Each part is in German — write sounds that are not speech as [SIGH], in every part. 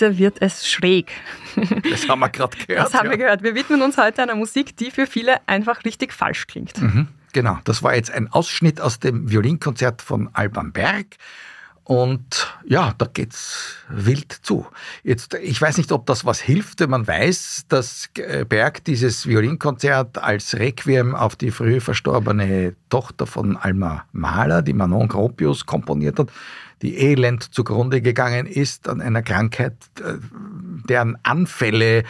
Heute wird es schräg. Das haben wir gerade [LAUGHS] gehört. Das haben ja. wir gehört. Wir widmen uns heute einer Musik, die für viele einfach richtig falsch klingt. Mhm, genau, das war jetzt ein Ausschnitt aus dem Violinkonzert von Alban Berg. Und ja, da geht's wild zu. Jetzt, ich weiß nicht, ob das was hilft, wenn man weiß, dass äh, Berg dieses Violinkonzert als Requiem auf die früh verstorbene Tochter von Alma Mahler, die Manon Gropius, komponiert hat, die elend zugrunde gegangen ist an einer Krankheit, äh, deren Anfälle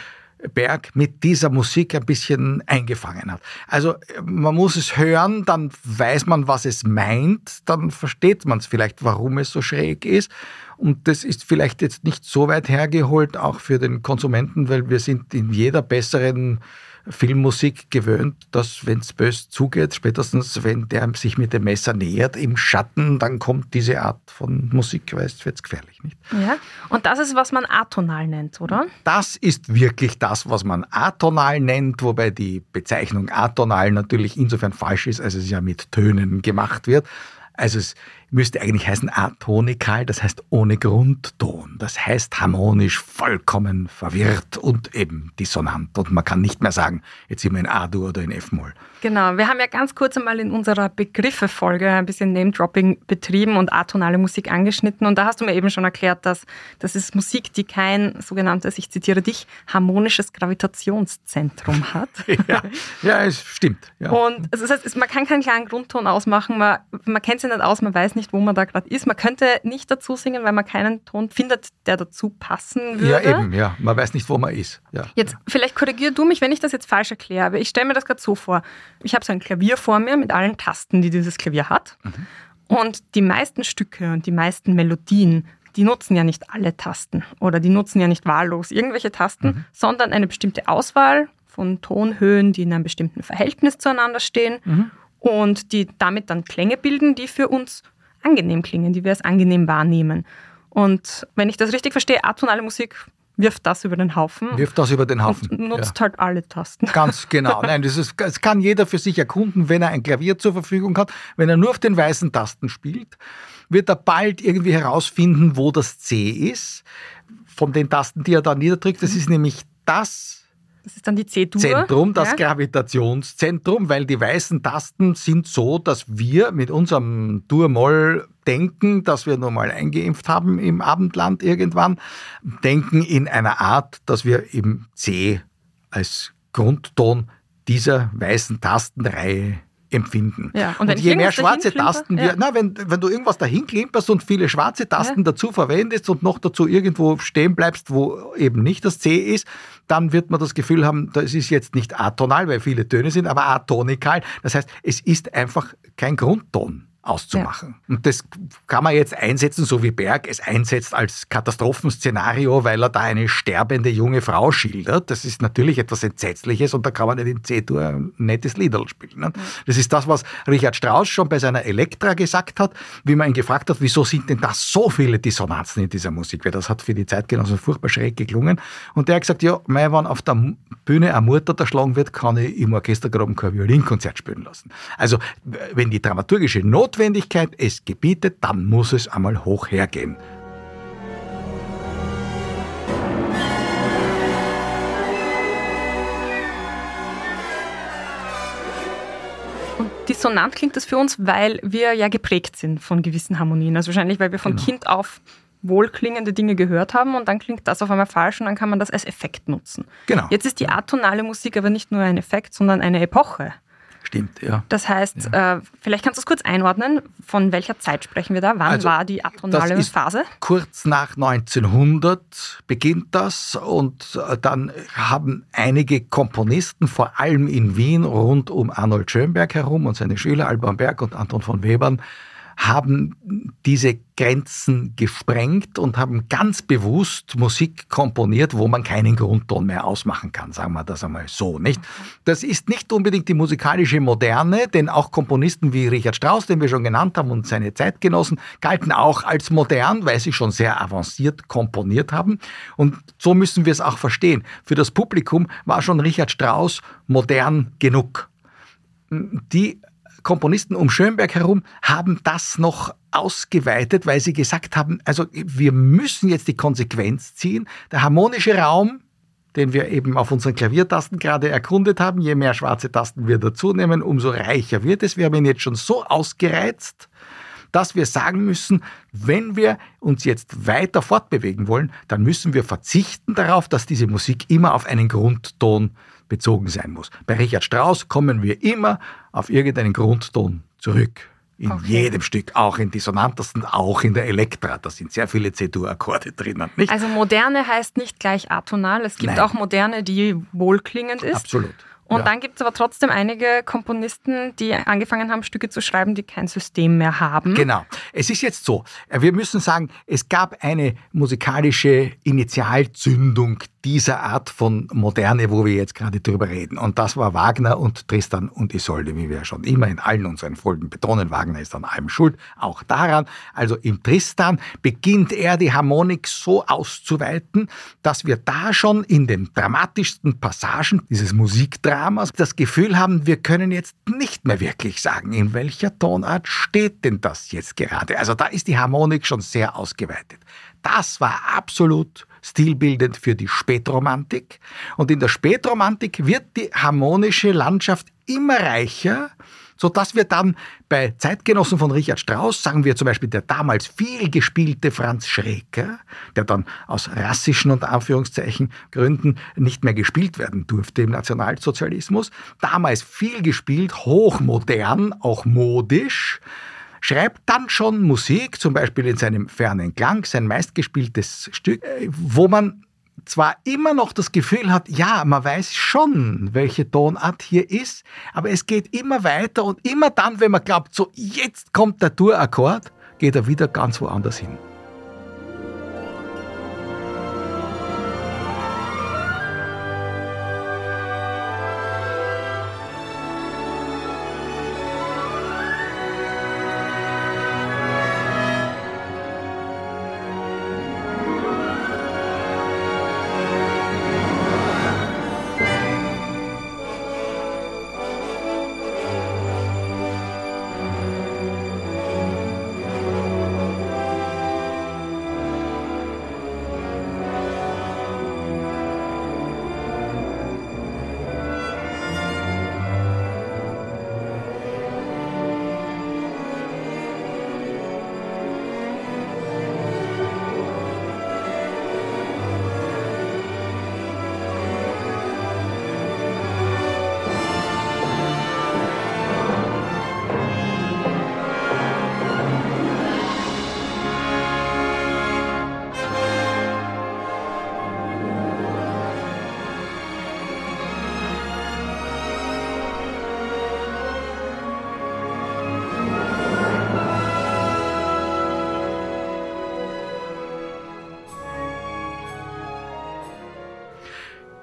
Berg mit dieser Musik ein bisschen eingefangen hat. Also man muss es hören, dann weiß man, was es meint, dann versteht man es vielleicht, warum es so schräg ist. Und das ist vielleicht jetzt nicht so weit hergeholt, auch für den Konsumenten, weil wir sind in jeder besseren Filmmusik gewöhnt, dass wenn es bös zugeht, spätestens wenn der sich mit dem Messer nähert im Schatten, dann kommt diese Art von Musik, weil es wird gefährlich, nicht? Ja, und das ist, was man atonal nennt, oder? Das ist wirklich das, was man atonal nennt, wobei die Bezeichnung atonal natürlich insofern falsch ist, als es ja mit Tönen gemacht wird. Also es müsste eigentlich heißen atonikal, das heißt ohne Grundton. Das heißt harmonisch vollkommen verwirrt und eben dissonant. Und man kann nicht mehr sagen, jetzt sind wir in A-Dur oder in F-Moll. Genau, wir haben ja ganz kurz einmal in unserer Begriffe-Folge ein bisschen Name-Dropping betrieben und atonale Musik angeschnitten. Und da hast du mir eben schon erklärt, dass das ist Musik, die kein sogenanntes, ich zitiere dich, harmonisches Gravitationszentrum hat. [LAUGHS] ja, ja, es stimmt. Ja. Und also das heißt, man kann keinen klaren Grundton ausmachen, man, man kennt sich nicht aus, man weiß nicht, wo man da gerade ist. Man könnte nicht dazu singen, weil man keinen Ton findet, der dazu passen würde. Ja, eben, ja. Man weiß nicht, wo man ist. Ja. Jetzt, vielleicht korrigier du mich, wenn ich das jetzt falsch erkläre, aber ich stelle mir das gerade so vor. Ich habe so ein Klavier vor mir mit allen Tasten, die dieses Klavier hat. Mhm. Und die meisten Stücke und die meisten Melodien, die nutzen ja nicht alle Tasten oder die nutzen ja nicht wahllos irgendwelche Tasten, Mhm. sondern eine bestimmte Auswahl von Tonhöhen, die in einem bestimmten Verhältnis zueinander stehen Mhm. und die damit dann Klänge bilden, die für uns angenehm klingen, die wir als angenehm wahrnehmen. Und wenn ich das richtig verstehe, atonale Musik wirft das über den Haufen Wirft das über den Haufen. und nutzt ja. halt alle Tasten. [LAUGHS] Ganz genau. Nein, das, ist, das kann jeder für sich erkunden, wenn er ein Klavier zur Verfügung hat. Wenn er nur auf den weißen Tasten spielt, wird er bald irgendwie herausfinden, wo das C ist. Von den Tasten, die er da niederdrückt. Das ist nämlich das Das ist dann die C-Dur. Zentrum, das ja? Gravitationszentrum, weil die weißen Tasten sind so, dass wir mit unserem Dur-Moll denken, dass wir nur mal eingeimpft haben im Abendland irgendwann, denken in einer Art, dass wir eben C als Grundton dieser weißen Tastenreihe empfinden. Ja, und ich je mehr schwarze Tasten wir, ja. na, wenn, wenn du irgendwas dahin klimperst und viele schwarze Tasten dazu verwendest und noch dazu irgendwo stehen bleibst, wo eben nicht das C ist, dann wird man das Gefühl haben, das ist jetzt nicht atonal, weil viele Töne sind, aber atonikal. Das heißt, es ist einfach kein Grundton auszumachen. Und das kann man jetzt einsetzen, so wie Berg es einsetzt als Katastrophenszenario, weil er da eine sterbende junge Frau schildert. Das ist natürlich etwas Entsetzliches und da kann man nicht in C-Dur ein nettes Liederl spielen. Ne? Das ist das, was Richard Strauss schon bei seiner Elektra gesagt hat, wie man ihn gefragt hat, wieso sind denn da so viele Dissonanzen in dieser Musik? Weil das hat für die Zeitgenossen furchtbar schräg geklungen. Und der hat gesagt, ja, mei, wenn auf der Bühne ein Mutter erschlagen wird, kann ich im Orchestergraben kein Violinkonzert spielen lassen. Also, wenn die dramaturgische Notwendigkeit es gebietet, dann muss es einmal hoch hergehen. Und dissonant klingt das für uns, weil wir ja geprägt sind von gewissen Harmonien. Also wahrscheinlich, weil wir von Genau. Kind auf wohlklingende Dinge gehört haben und dann klingt das auf einmal falsch und dann kann man das als Effekt nutzen. Genau. Jetzt ist die atonale Musik aber nicht nur ein Effekt, sondern eine Epoche. Stimmt, ja. Das heißt, ja. äh, vielleicht kannst du es kurz einordnen, von welcher Zeit sprechen wir da? Wann also, war die atonale Phase? Kurz nach 1900 beginnt das und äh, dann haben einige Komponisten, vor allem in Wien, rund um Arnold Schönberg herum und seine Schüler Alban Berg und Anton von Webern, haben diese Grenzen gesprengt und haben ganz bewusst Musik komponiert, wo man keinen Grundton mehr ausmachen kann, sagen wir das einmal so, nicht? Das ist nicht unbedingt die musikalische Moderne, denn auch Komponisten wie Richard Strauss, den wir schon genannt haben, und seine Zeitgenossen galten auch als modern, weil sie schon sehr avanciert komponiert haben. Und so müssen wir es auch verstehen. Für das Publikum war schon Richard Strauss modern genug. Die Komponisten um Schönberg herum haben das noch ausgeweitet, weil sie gesagt haben, also wir müssen jetzt die Konsequenz ziehen. Der harmonische Raum, den wir eben auf unseren Klaviertasten gerade erkundet haben, je mehr schwarze Tasten wir dazu nehmen, umso reicher wird es. Wir haben ihn jetzt schon so ausgereizt, dass wir sagen müssen, wenn wir uns jetzt weiter fortbewegen wollen, dann müssen wir verzichten darauf, dass diese Musik immer auf einen Grundton bezogen sein muss. Bei Richard Strauss kommen wir immer auf irgendeinen Grundton zurück. In okay. jedem Stück, auch in dissonantesten, auch in der Elektra. Da sind sehr viele C-Dur-Akkorde drinnen. Nicht? Also moderne heißt nicht gleich atonal. Es gibt Nein. auch moderne, die wohlklingend ist. Absolut. Und ja. dann gibt es aber trotzdem einige Komponisten, die angefangen haben, Stücke zu schreiben, die kein System mehr haben. Genau. Es ist jetzt so, wir müssen sagen, es gab eine musikalische Initialzündung dieser Art von Moderne, wo wir jetzt gerade drüber reden. Und das war Wagner und Tristan und Isolde, wie wir schon immer in allen unseren Folgen betonen. Wagner ist an allem schuld, auch daran. Also im Tristan beginnt er die Harmonik so auszuweiten, dass wir da schon in den dramatischsten Passagen dieses Musikdramas das Gefühl haben, wir können jetzt nicht mehr wirklich sagen, in welcher Tonart steht denn das jetzt gerade. Also da ist die Harmonik schon sehr ausgeweitet. Das war absolut stilbildend für die Spätromantik. Und in der Spätromantik wird die harmonische Landschaft immer reicher, sodass wir dann bei Zeitgenossen von Richard Strauss, sagen wir zum Beispiel der damals viel gespielte Franz Schreker, der dann aus rassischen und Anführungszeichen Gründen nicht mehr gespielt werden durfte im Nationalsozialismus, damals viel gespielt, hochmodern, auch modisch, schreibt dann schon Musik, zum Beispiel in seinem fernen Klang, sein meistgespieltes Stück, äh, wo man zwar immer noch das Gefühl hat, ja, man weiß schon, welche Tonart hier ist, aber es geht immer weiter und immer dann, wenn man glaubt, so jetzt kommt der Dur-Akkord, geht er wieder ganz woanders hin.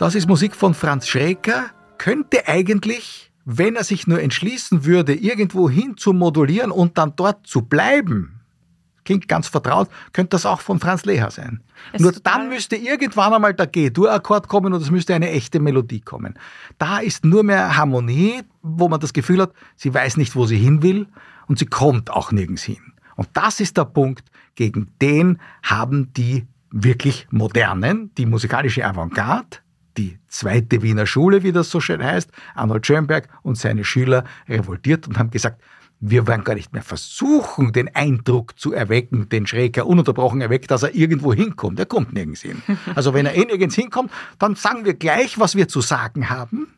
Das ist Musik von Franz Schreker. Könnte eigentlich, wenn er sich nur entschließen würde, irgendwo hin zu modulieren und dann dort zu bleiben, klingt ganz vertraut, könnte das auch von Franz Leher sein. Es Nur dann müsste irgendwann einmal der G-Dur-Akkord kommen und es müsste eine echte Melodie kommen. Da ist nur mehr Harmonie, wo man das Gefühl hat, sie weiß nicht, wo sie hin will und sie kommt auch nirgends hin. Und das ist der Punkt, gegen den haben die wirklich modernen, die musikalische Avantgarde, die zweite Wiener Schule, wie das so schön heißt, Arnold Schönberg und seine Schüler revoltiert und haben gesagt, wir wollen gar nicht mehr versuchen, den Eindruck zu erwecken, den Schräger ununterbrochen erweckt, dass er irgendwo hinkommt. Er kommt nirgends hin. Also wenn er eh nirgends hinkommt, dann sagen wir gleich, was wir zu sagen haben.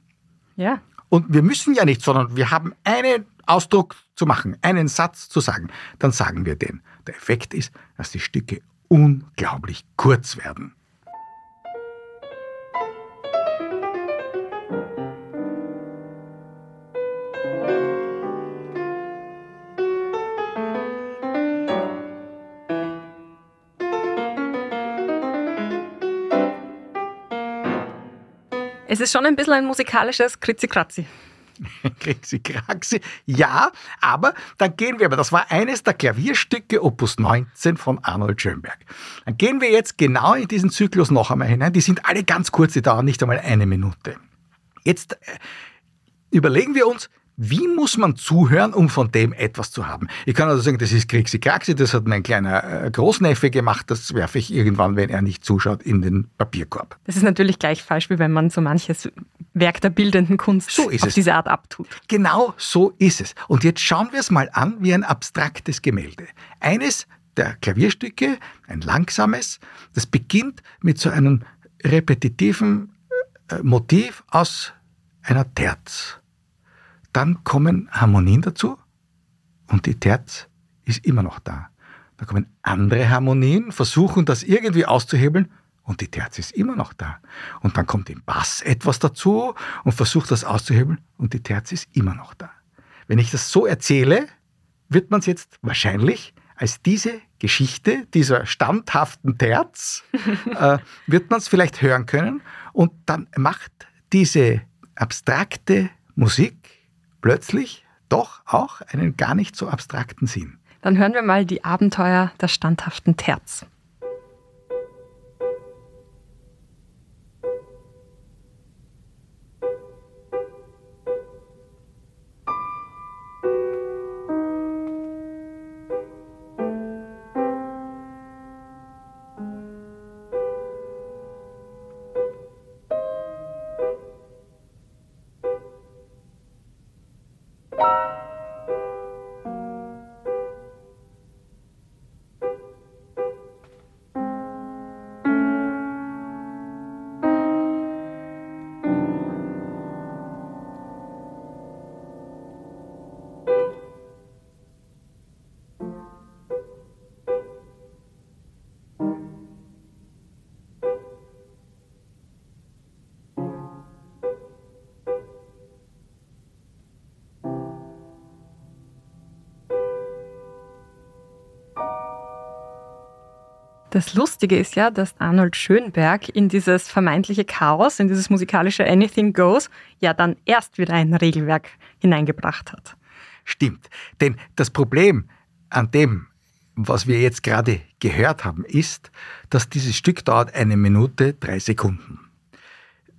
Ja. und wir müssen ja nicht, sondern wir haben einen Ausdruck zu machen, einen Satz zu sagen, dann sagen wir den. Der Effekt ist, dass die Stücke unglaublich kurz werden. Es ist schon ein bisschen ein musikalisches Kritzi-Kratzi. [LAUGHS] Kritzi-Kraxi, ja, aber dann gehen wir, aber das war eines der Klavierstücke Opus 19 von Arnold Schönberg. Dann gehen wir jetzt genau in diesen Zyklus noch einmal hinein. Die sind alle ganz kurz, die dauern nicht einmal eine Minute. Jetzt äh, überlegen wir uns, wie muss man zuhören, um von dem etwas zu haben? Ich kann also sagen, das ist Kriegsy Kraxi, das hat mein kleiner äh, Großneffe gemacht, das werfe ich irgendwann, wenn er nicht zuschaut, in den Papierkorb. Das ist natürlich gleich falsch, wie wenn man so manches Werk der bildenden Kunst so auf es. diese Art abtut. Genau so ist es. Und jetzt schauen wir es mal an wie ein abstraktes Gemälde. Eines der Klavierstücke, ein langsames, das beginnt mit so einem repetitiven äh, Motiv aus einer Terz. Dann kommen Harmonien dazu und die Terz ist immer noch da. Da kommen andere Harmonien, versuchen das irgendwie auszuhebeln und die Terz ist immer noch da. Und dann kommt im Bass etwas dazu und versucht das auszuhebeln und die Terz ist immer noch da. Wenn ich das so erzähle, wird man es jetzt wahrscheinlich als diese Geschichte dieser standhaften Terz, [LAUGHS] äh, wird man es vielleicht hören können und dann macht diese abstrakte Musik plötzlich doch auch einen gar nicht so abstrakten Sinn. Dann hören wir mal die Abenteuer der standhaften Terz. Das Lustige ist ja, dass Arnold Schönberg in dieses vermeintliche Chaos, in dieses musikalische Anything Goes, ja dann erst wieder ein Regelwerk hineingebracht hat. Stimmt. Denn das Problem an dem, was wir jetzt gerade gehört haben, ist, dass dieses Stück dauert eine Minute, drei Sekunden.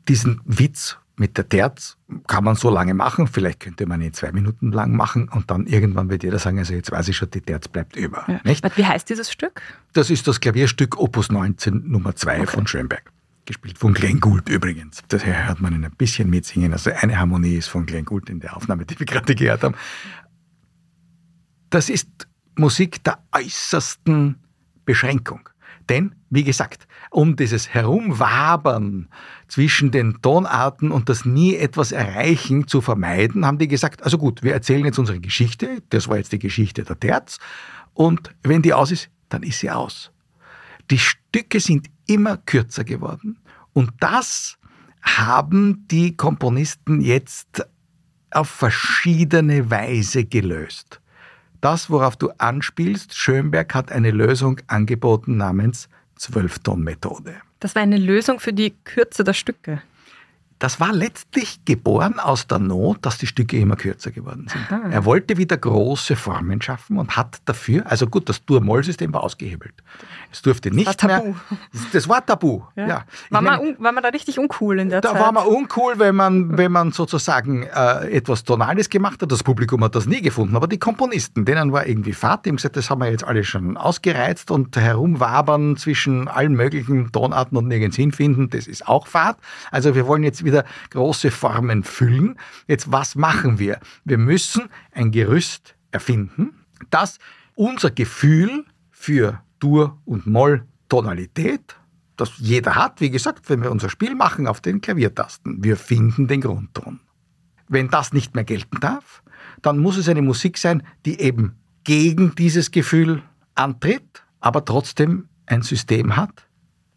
Diesen Witz mit der Terz kann man so lange machen, vielleicht könnte man ihn zwei Minuten lang machen und dann irgendwann wird jeder sagen, also jetzt weiß ich schon, die Terz bleibt über. Ja. Nicht? Wie heißt dieses Stück? Das ist das Klavierstück Opus 19 Nummer 2 okay. von Schönberg. Gespielt von Glenn Gould übrigens. Daher hört man ihn ein bisschen mitsingen. Also eine Harmonie ist von Glenn Gould in der Aufnahme, die wir gerade gehört haben. Das ist Musik der äußersten Beschränkung. Denn, wie gesagt, um dieses Herumwabern zwischen den Tonarten und das nie etwas erreichen zu vermeiden, haben die gesagt, also gut, wir erzählen jetzt unsere Geschichte, das war jetzt die Geschichte der Terz, und wenn die aus ist, dann ist sie aus. Die Stücke sind immer kürzer geworden und das haben die Komponisten jetzt auf verschiedene Weise gelöst. Das, worauf du anspielst, Schönberg hat eine Lösung angeboten namens Zwölfton-Methode. Das war eine Lösung für die Kürze der Stücke. Das war letztlich geboren aus der Not, dass die Stücke immer kürzer geworden sind. Aha. Er wollte wieder große Formen schaffen und hat dafür, also gut, das Dur-Moll-System war ausgehebelt. Es durfte nicht das war tabu. mehr. [LAUGHS] Das war tabu. Ja. ja. War, meine, man, war man da richtig uncool in der da Zeit? Da war man uncool, wenn man, wenn man sozusagen äh, etwas Tonales gemacht hat. Das Publikum hat das nie gefunden, aber die Komponisten, denen war irgendwie Fahrt. Die haben gesagt, das haben wir jetzt alle schon ausgereizt und herumwabern zwischen allen möglichen Tonarten und nirgends hinfinden, das ist auch Fahrt. Also wir wollen jetzt wieder große Formen füllen. Jetzt, was machen wir? Wir müssen ein Gerüst erfinden, das unser Gefühl für Dur- und Moll-Tonalität, das jeder hat, wie gesagt, wenn wir unser Spiel machen auf den Klaviertasten, wir finden den Grundton. wenn das nicht mehr gelten darf, dann muss es eine Musik sein, die eben gegen dieses Gefühl antritt, aber trotzdem ein System hat,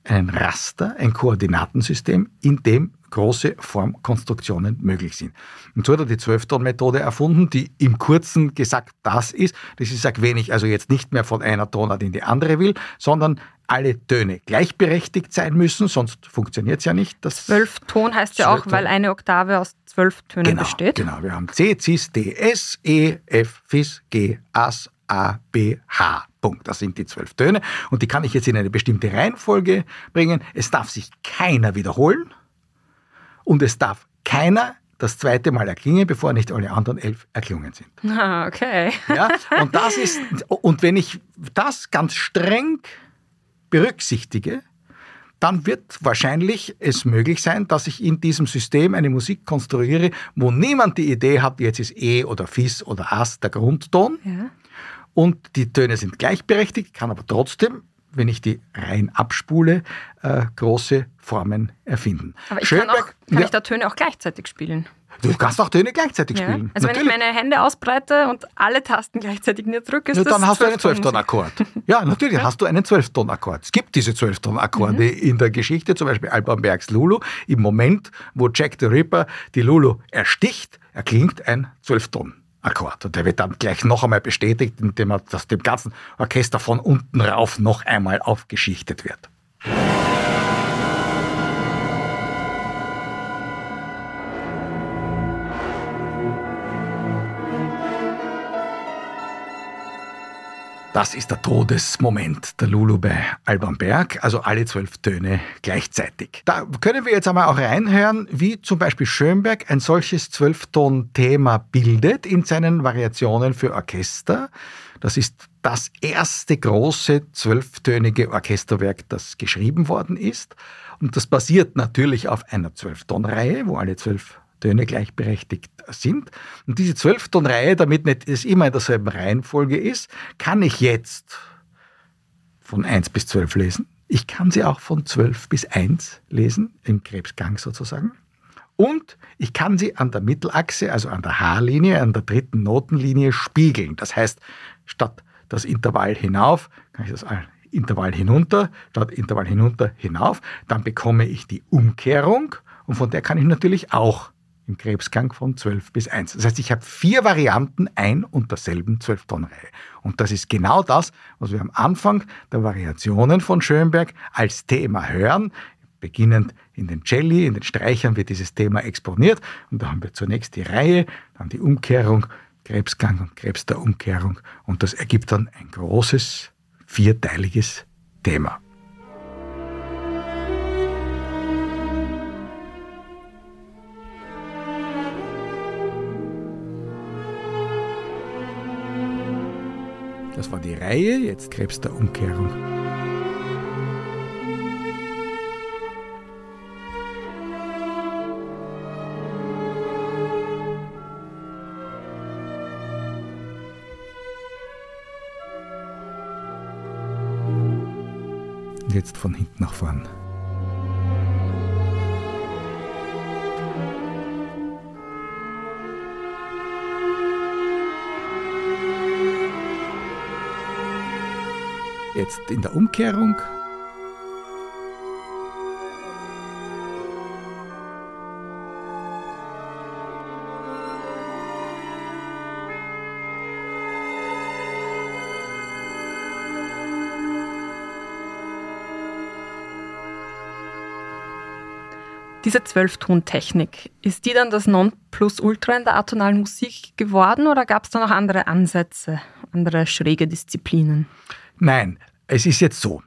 ein Raster, ein Koordinatensystem, in dem große Formkonstruktionen möglich sind. Und so hat er die Zwölfton-Methode erfunden, die im Kurzen gesagt das ist, dass ich sage, wenn ich also jetzt nicht mehr von einer Tonart in die andere will, sondern alle Töne gleichberechtigt sein müssen, sonst funktioniert es ja nicht. Das Zwölfton heißt ja auch, weil eine Oktave aus zwölf Tönen genau, besteht. Genau, wir haben C, Cis, D, S, E, F, Fis, G, As, A, B, H. Punkt. Das sind die zwölf Töne und die kann ich jetzt in eine bestimmte Reihenfolge bringen. Es darf sich keiner wiederholen und es darf keiner das zweite Mal erklingen, bevor nicht alle anderen elf erklungen sind. [LAUGHS] Ah, okay. Ja, und das ist, und wenn ich das ganz streng berücksichtige, dann wird wahrscheinlich es möglich sein, dass ich in diesem System eine Musik konstruiere, wo niemand die Idee hat, jetzt ist E oder Fis oder As der Grundton. Ja. Und die Töne sind gleichberechtigt, kann aber trotzdem wenn ich die rein abspule, äh, große Formen erfinden. Aber ich Schönberg, kann, auch, kann ja, ich da Töne auch gleichzeitig spielen? Du kannst auch Töne gleichzeitig ja. spielen. Also natürlich. wenn ich meine Hände ausbreite und alle Tasten gleichzeitig mir drücke, ist ja, das Dann hast du einen Zwölftonakkord. ja, natürlich hast du einen Zwölftonakkord. Es gibt diese Zwölftonakkorde mhm. in der Geschichte, zum Beispiel Alban Bergs Lulu. Im Moment, wo Jack the Ripper die Lulu ersticht, erklingt ein Zwölfton. Akkord. Und der wird dann gleich noch einmal bestätigt, indem er das dem ganzen Orchester von unten rauf noch einmal aufgeschichtet wird. Das ist der Todesmoment der Lulu bei Alban Berg, also alle zwölf Töne gleichzeitig. Da können wir jetzt einmal auch reinhören, wie zum Beispiel Schönberg ein solches Zwölfton-Thema bildet in seinen Variationen für Orchester. Das ist das erste große zwölftönige Orchesterwerk, das geschrieben worden ist. Und das basiert natürlich auf einer Zwölftonreihe, wo alle zwölf Töne gleichberechtigt sind. Und diese Zwölftonreihe, damit nicht es immer in derselben Reihenfolge ist, kann ich jetzt von 1 bis 12 lesen. Ich kann sie auch von 12 bis 1 lesen, im Krebsgang sozusagen. Und ich kann sie an der Mittelachse, also an der Haarlinie, an der dritten Notenlinie spiegeln. Das heißt, statt das Intervall hinauf, kann ich das Intervall hinunter, statt Intervall hinunter hinauf. Dann bekomme ich die Umkehrung und von der kann ich natürlich auch im Krebsgang von 12 bis 1. Das heißt, ich habe vier Varianten ein und derselben 12-Ton-Reihe. Und das ist genau das, was wir am Anfang der Variationen von Schönberg als Thema hören. Beginnend in den Celli, in den Streichern wird dieses Thema exponiert. Und da haben wir zunächst die Reihe, dann die Umkehrung, Krebsgang und Krebs der Umkehrung. Und das ergibt dann ein großes, vierteiliges Thema. War die Reihe, jetzt Krebs der Umkehrung. Jetzt von hinten nach vorn. Jetzt in der Umkehrung. Diese Zwölftontechnik, ist die dann das Nonplusultra in der atonalen Musik geworden oder gab es da noch andere Ansätze, andere schräge Disziplinen? Nein, es ist jetzt so.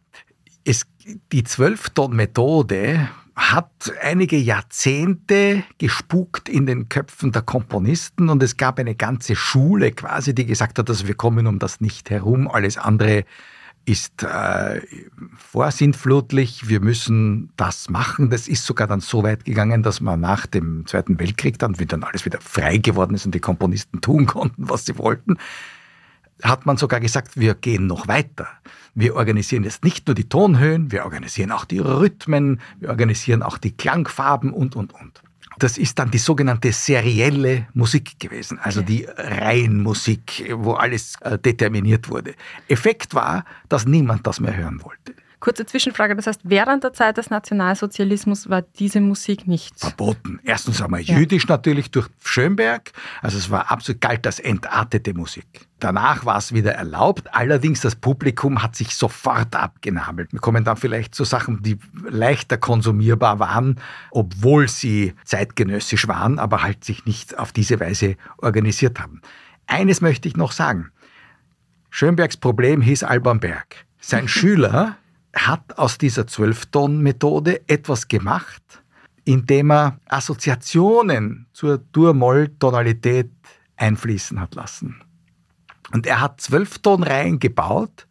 Es, die Zwölfton-Methode hat einige Jahrzehnte gespukt in den Köpfen der Komponisten und es gab eine ganze Schule quasi, die gesagt hat, dass wir kommen um das nicht herum, alles andere ist äh, vorsintflutlich, wir müssen das machen. Das ist sogar dann so weit gegangen, dass man nach dem Zweiten Weltkrieg dann, wie dann alles wieder frei geworden ist und die Komponisten tun konnten, was sie wollten, hat man sogar gesagt, wir gehen noch weiter. Wir organisieren jetzt nicht nur die Tonhöhen, wir organisieren auch die Rhythmen, wir organisieren auch die Klangfarben und, und, und. Das ist dann die sogenannte serielle Musik gewesen, also okay. die Reihenmusik, wo alles äh, determiniert wurde. Effekt war, dass niemand das mehr hören wollte. Kurze Zwischenfrage, das heißt, während der Zeit des Nationalsozialismus war diese Musik nicht verboten. Erstens einmal ja. jüdisch natürlich durch Schönberg, also es war absolut galt als entartete Musik. Danach war es wieder erlaubt, allerdings das Publikum hat sich sofort abgenabelt. Wir kommen dann vielleicht zu Sachen, die leichter konsumierbar waren, obwohl sie zeitgenössisch waren, aber halt sich nicht auf diese Weise organisiert haben. Eines möchte ich noch sagen. Schönbergs Problem hieß Alban Berg. Sein [LAUGHS] Schüler hat aus dieser Zwölfton-Methode etwas gemacht, indem er Assoziationen zur Dur-Moll-Tonalität einfließen hat lassen. Und er hat Zwölftonreihen gebaut,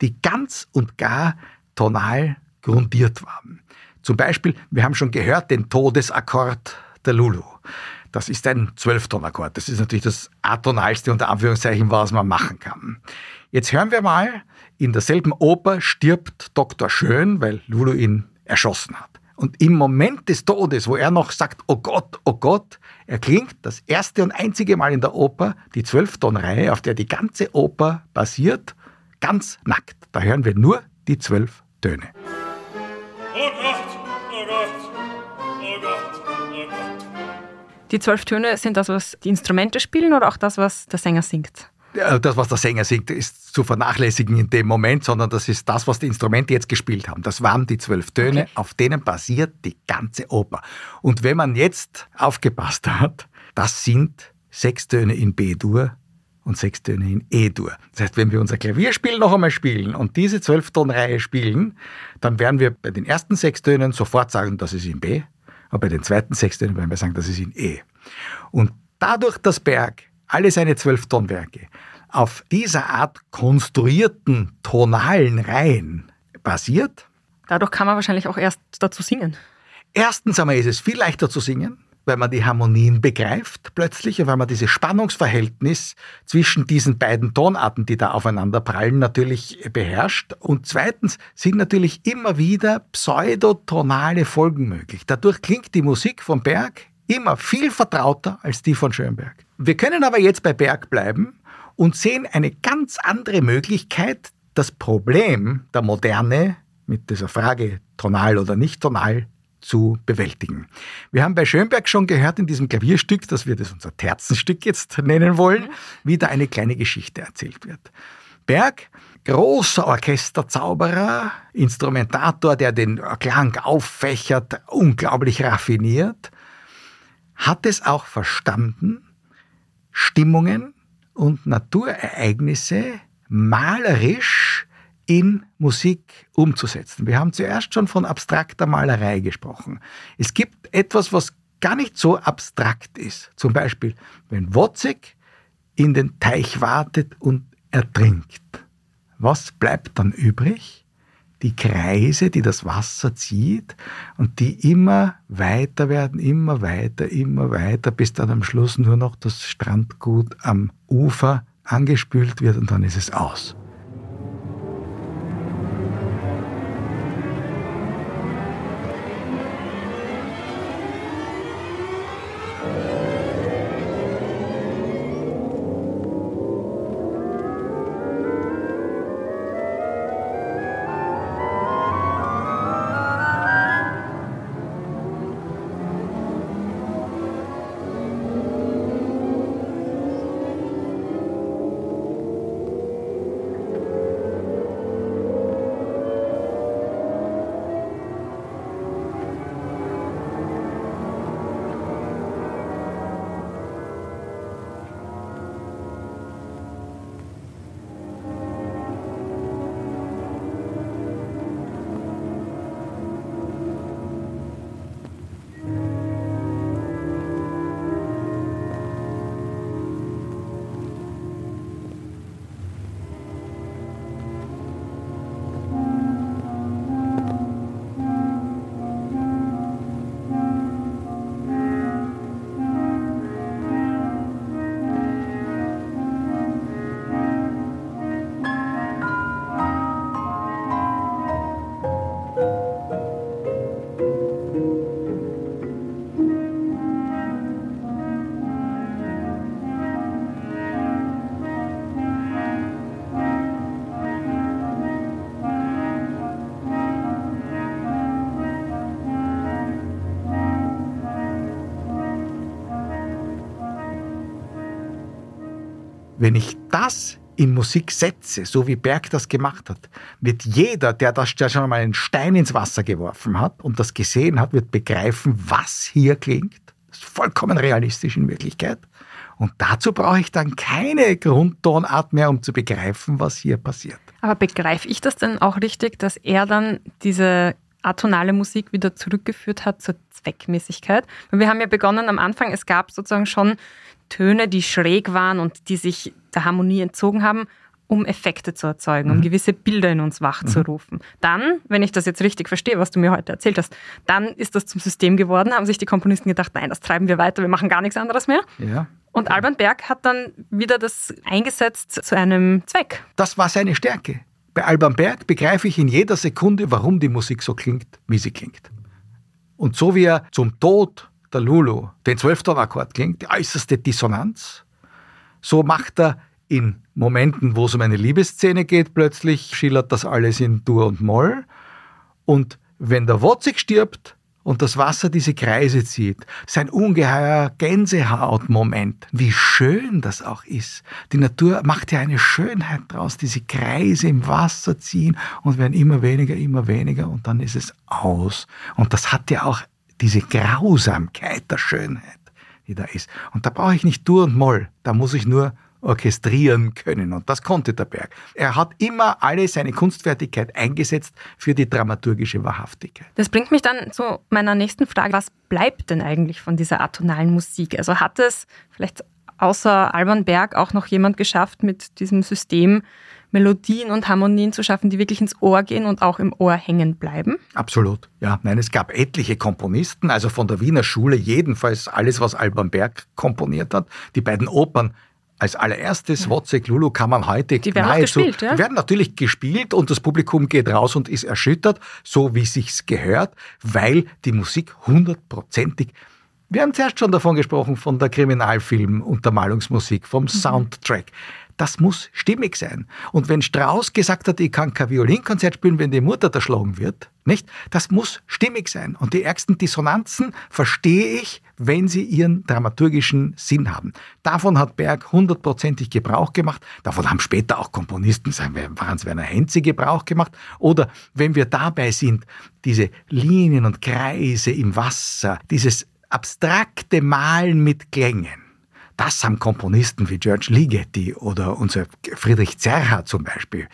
die ganz und gar tonal grundiert waren. Zum Beispiel, wir haben schon gehört, den Todesakkord der Lulu. Das ist ein Zwölftonakkord. Das ist natürlich das atonalste unter Anführungszeichen, was man machen kann. Jetzt hören wir mal, in derselben Oper stirbt Dr. Schön, weil Lulu ihn erschossen hat. Und im Moment des Todes, wo er noch sagt, oh Gott, oh Gott, erklingt das erste und einzige Mal in der Oper die Zwölftonreihe, auf der die ganze Oper basiert, ganz nackt. Da hören wir nur die zwölf Töne. Oh Gott, oh Gott, oh Gott, oh Gott. Die zwölf Töne sind das, was die Instrumente spielen oder auch das, was der Sänger singt? Das, was der Sänger singt, ist zu vernachlässigen in dem Moment, sondern das ist das, was die Instrumente jetzt gespielt haben. Das waren die zwölf Töne, okay. auf denen basiert die ganze Oper. Und wenn man jetzt aufgepasst hat, das sind sechs Töne in B-Dur und sechs Töne in E-Dur. Das heißt, wenn wir unser Klavierspiel noch einmal spielen und diese Zwölftonreihe spielen, dann werden wir bei den ersten sechs Tönen sofort sagen, das ist in B, aber bei den zweiten sechs Tönen werden wir sagen, das ist in E. Und dadurch, dass Berg alle seine Zwölftonwerke auf dieser Art konstruierten tonalen Reihen basiert. Dadurch kann man wahrscheinlich auch erst dazu singen. Erstens einmal ist es viel leichter zu singen, weil man die Harmonien begreift plötzlich und weil man dieses Spannungsverhältnis zwischen diesen beiden Tonarten, die da aufeinander prallen, natürlich beherrscht. Und zweitens sind natürlich immer wieder pseudotonale Folgen möglich. Dadurch klingt die Musik vom Berg immer viel vertrauter als die von Schönberg. Wir können aber jetzt bei Berg bleiben und sehen eine ganz andere Möglichkeit, das Problem der Moderne mit dieser Frage tonal oder nicht tonal zu bewältigen. Wir haben bei Schönberg schon gehört in diesem Klavierstück, dass wir das unser Terzenstück jetzt nennen wollen, wie da eine kleine Geschichte erzählt wird. Berg, großer Orchesterzauberer, Instrumentator, der den Klang auffächert, unglaublich raffiniert, hat es auch verstanden, Stimmungen und Naturereignisse malerisch in Musik umzusetzen. Wir haben zuerst schon von abstrakter Malerei gesprochen. Es gibt etwas, was gar nicht so abstrakt ist. Zum Beispiel, wenn Wozzeck in den Teich wartet und ertrinkt. Was bleibt dann übrig? Die Kreise, die das Wasser zieht und die immer weiter werden, immer weiter, immer weiter, bis dann am Schluss nur noch das Strandgut am Ufer angespült wird und dann ist es aus. Wenn ich das in Musik setze, so wie Berg das gemacht hat, wird jeder, der das der schon einmal einen Stein ins Wasser geworfen hat und das gesehen hat, wird begreifen, was hier klingt. Das ist vollkommen realistisch in Wirklichkeit. Und dazu brauche ich dann keine Grundtonart mehr, um zu begreifen, was hier passiert. Aber begreife ich das denn auch richtig, dass er dann diese atonale Musik wieder zurückgeführt hat zur Zweckmäßigkeit? Weil wir haben ja begonnen am Anfang, es gab sozusagen schon Töne, die schräg waren und die sich der Harmonie entzogen haben, um Effekte zu erzeugen, um mhm. gewisse Bilder in uns wachzurufen. Mhm. Dann, wenn ich das jetzt richtig verstehe, was du mir heute erzählt hast, dann ist das zum System geworden, haben sich die Komponisten gedacht, nein, das treiben wir weiter, wir machen gar nichts anderes mehr. Ja. Und Alban Berg hat dann wieder das eingesetzt zu einem Zweck. Das war seine Stärke. Bei Alban Berg begreife ich in jeder Sekunde, warum die Musik so klingt, wie sie klingt. Und so wie er zum Tod der Lulu den Zwölftonakkord klingt, die äußerste Dissonanz, so macht er in Momenten, wo es um eine Liebesszene geht, plötzlich schillert das alles in Dur und Moll. Und wenn der Wozig stirbt und das Wasser diese Kreise zieht, sein ungeheuer Gänsehautmoment, wie schön das auch ist. Die Natur macht ja eine Schönheit draus, diese Kreise im Wasser ziehen und werden immer weniger, immer weniger und dann ist es aus. Und das hat ja auch diese Grausamkeit der Schönheit, die da ist. Und da brauche ich nicht Dur und Moll, da muss ich nur orchestrieren können. Und das konnte der Berg. Er hat immer alle seine Kunstfertigkeit eingesetzt für die dramaturgische Wahrhaftigkeit. Das bringt mich dann zu meiner nächsten Frage. Was bleibt denn eigentlich von dieser atonalen Musik? Also hat es vielleicht außer Alban Berg auch noch jemand geschafft, mit diesem System Melodien und Harmonien zu schaffen, die wirklich ins Ohr gehen und auch im Ohr hängen bleiben? Absolut, ja. Nein, es gab etliche Komponisten, also von der Wiener Schule jedenfalls alles, was Alban Berg komponiert hat. Die beiden Opern als allererstes ja. Wozzeck Lulu kann man heute die werden nahezu, gespielt, ja? die werden natürlich gespielt und das Publikum geht raus und ist erschüttert, so wie sich's gehört, weil die Musik hundertprozentig wir haben zuerst schon davon gesprochen, von der Kriminalfilm-Untermalungsmusik, vom mhm. Soundtrack das muss stimmig sein. Und wenn Strauss gesagt hat, ich kann kein Violinkonzert spielen, wenn die Mutter erschlagen wird, nicht? Das muss stimmig sein. Und die ärgsten Dissonanzen verstehe ich, wenn sie ihren dramaturgischen Sinn haben. Davon hat Berg hundertprozentig Gebrauch gemacht. Davon haben später auch Komponisten, sagen wir, Franz Werner Henze Gebrauch gemacht. Oder wenn wir dabei sind, diese Linien und Kreise im Wasser, dieses abstrakte Malen mit Klängen das haben Komponisten wie George Ligeti oder unser Friedrich Zerha zum Beispiel,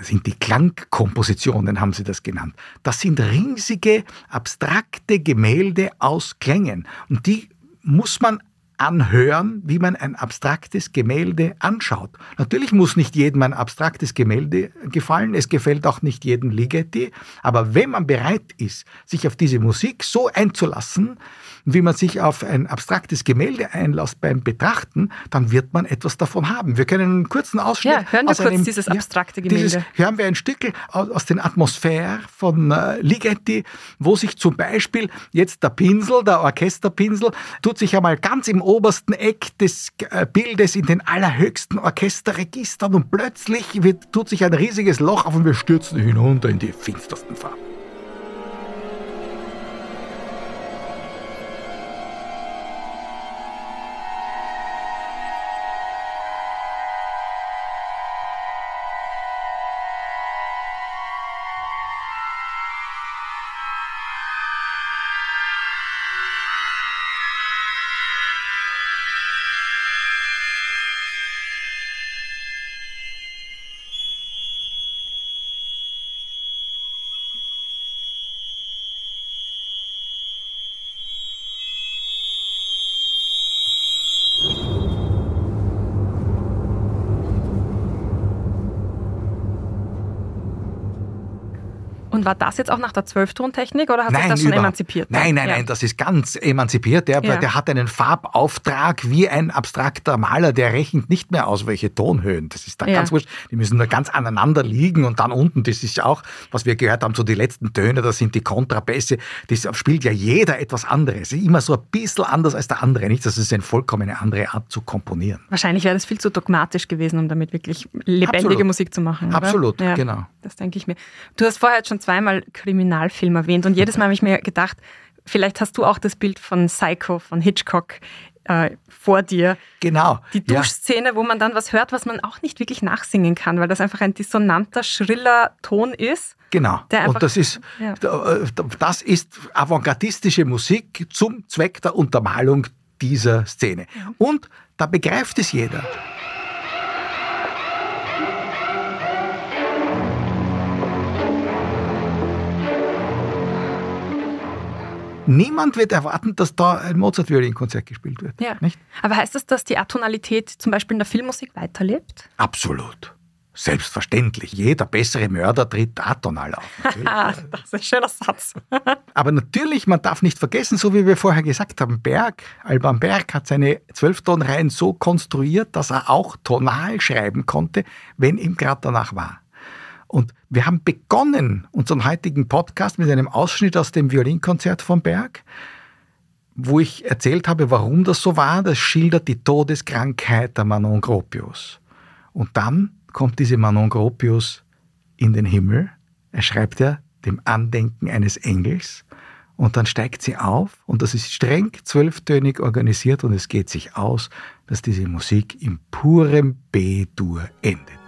sind die Klangkompositionen, haben sie das genannt. Das sind riesige, abstrakte Gemälde aus Klängen. Und die muss man anhören, wie man ein abstraktes Gemälde anschaut. Natürlich muss nicht jedem ein abstraktes Gemälde gefallen, es gefällt auch nicht jedem Ligeti, aber wenn man bereit ist, sich auf diese Musik so einzulassen, wie man sich auf ein abstraktes Gemälde einlässt beim Betrachten, dann wird man etwas davon haben. Wir können einen kurzen Ausschnitt. Ja, hören wir kurz einem, dieses abstrakte Gemälde. Dieses, hören wir ein Stück aus, aus den Atmosphären von äh, Ligeti, wo sich zum Beispiel jetzt der Pinsel, der Orchesterpinsel, tut sich einmal ganz im obersten Eck des äh, Bildes in den allerhöchsten Orchesterregistern und plötzlich wird, tut sich ein riesiges Loch auf und wir stürzen hinunter in die finstersten Farben. Und war das jetzt auch nach der Zwölftontechnik oder hat nein, sich das schon emanzipiert? Nein, nein, ja. nein, das ist ganz emanzipiert. Der, ja. der hat einen Farbauftrag wie ein abstrakter Maler, der rechnet nicht mehr aus, welche Tonhöhen. Das ist da ja. ganz wurscht. Die müssen da ganz aneinander liegen und dann unten, das ist ja auch, was wir gehört haben, so die letzten Töne, das sind die Kontrabässe. Das spielt ja jeder etwas anderes. Immer so ein bisschen anders als der andere. Nicht, das ist eine vollkommen andere Art zu komponieren. Wahrscheinlich wäre das viel zu dogmatisch gewesen, um damit wirklich lebendige Absolut. Musik zu machen. Absolut, genau. Das denke ich mir. Du hast vorher schon zweimal Kriminalfilm erwähnt und jedes Mal habe ich mir gedacht, vielleicht hast du auch das Bild von Psycho von Hitchcock äh, vor dir. Genau. Die Duschszene, ja. wo man dann was hört, was man auch nicht wirklich nachsingen kann, weil das einfach ein dissonanter, schriller Ton ist. Genau. und das ist, ja. Äh, das ist avantgardistische Musik zum Zweck der Untermalung dieser Szene. Und da begreift es jeder. Niemand wird erwarten, dass da ein Mozart-Violinkonzert gespielt wird. Ja. Nicht? Aber heißt das, dass die Atonalität zum Beispiel in der Filmmusik weiterlebt? Absolut. Selbstverständlich. Jeder bessere Mörder tritt atonal auf. [LAUGHS] das ist ein schöner Satz. [LAUGHS] Aber natürlich, man darf nicht vergessen, so wie wir vorher gesagt haben, Berg, Alban Berg hat seine Zwölftonreihen so konstruiert, dass er auch tonal schreiben konnte, wenn ihm gerade danach war. Und wir haben begonnen unseren heutigen Podcast mit einem Ausschnitt aus dem Violinkonzert von Berg, wo ich erzählt habe, warum das so war. Das schildert die Todeskrankheit der Manon Gropius. Und dann kommt diese Manon Gropius in den Himmel. Er schreibt ja dem Andenken eines Engels. Und dann steigt sie auf und das ist streng zwölftönig organisiert und es geht sich aus, dass diese Musik im purem B-Dur endet.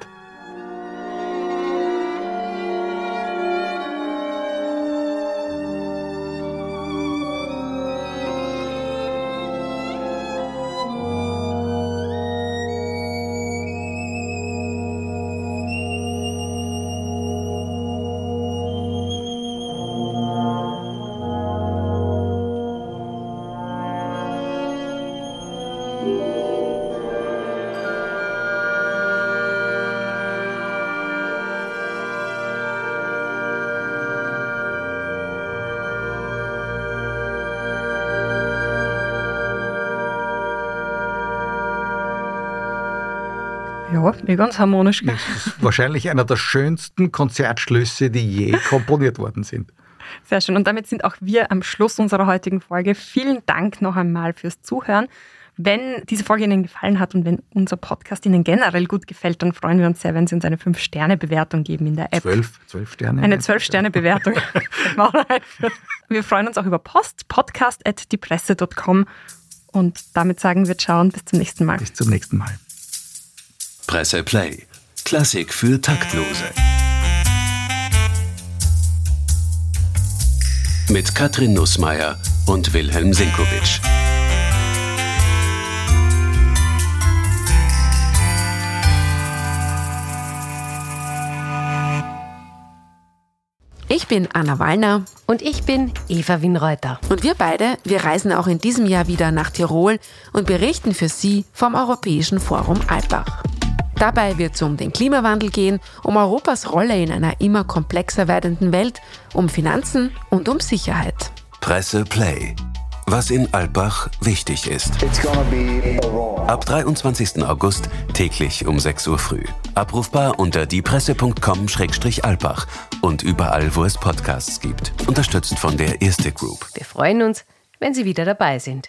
Ja, eh ganz harmonisch. Das ist wahrscheinlich einer der schönsten Konzertschlüsse, die je [LAUGHS] komponiert worden sind. Sehr schön. Und damit sind auch wir am Schluss unserer heutigen Folge. Vielen Dank noch einmal fürs Zuhören. Wenn diese Folge Ihnen gefallen hat und wenn unser Podcast Ihnen generell gut gefällt, dann freuen wir uns sehr, wenn Sie uns eine 5-Sterne-Bewertung geben in der App. Zwölf, zwölf Sterne? Eine 12-Sterne-Bewertung. [LAUGHS] wir freuen uns auch über Post, podcast.diepresse.com und damit sagen wir Ciao und bis zum nächsten Mal. Bis zum nächsten Mal. Presse Play. Klassik für Taktlose. Mit Katrin Nussmeier und Wilhelm Sinkowitsch. Ich bin Anna Wallner. Und ich bin Eva Winreuter. Und wir beide, wir reisen auch in diesem Jahr wieder nach Tirol und berichten für Sie vom Europäischen Forum Alpbach. Dabei wird es um den Klimawandel gehen, um Europas Rolle in einer immer komplexer werdenden Welt, um Finanzen und um Sicherheit. Presse Play. Was in Alpbach wichtig ist. Ab 23. August täglich um 6 Uhr früh. Abrufbar unter diepresse.com-alpbach und überall, wo es Podcasts gibt. Unterstützt von der Erste Group. Wir freuen uns, wenn Sie wieder dabei sind.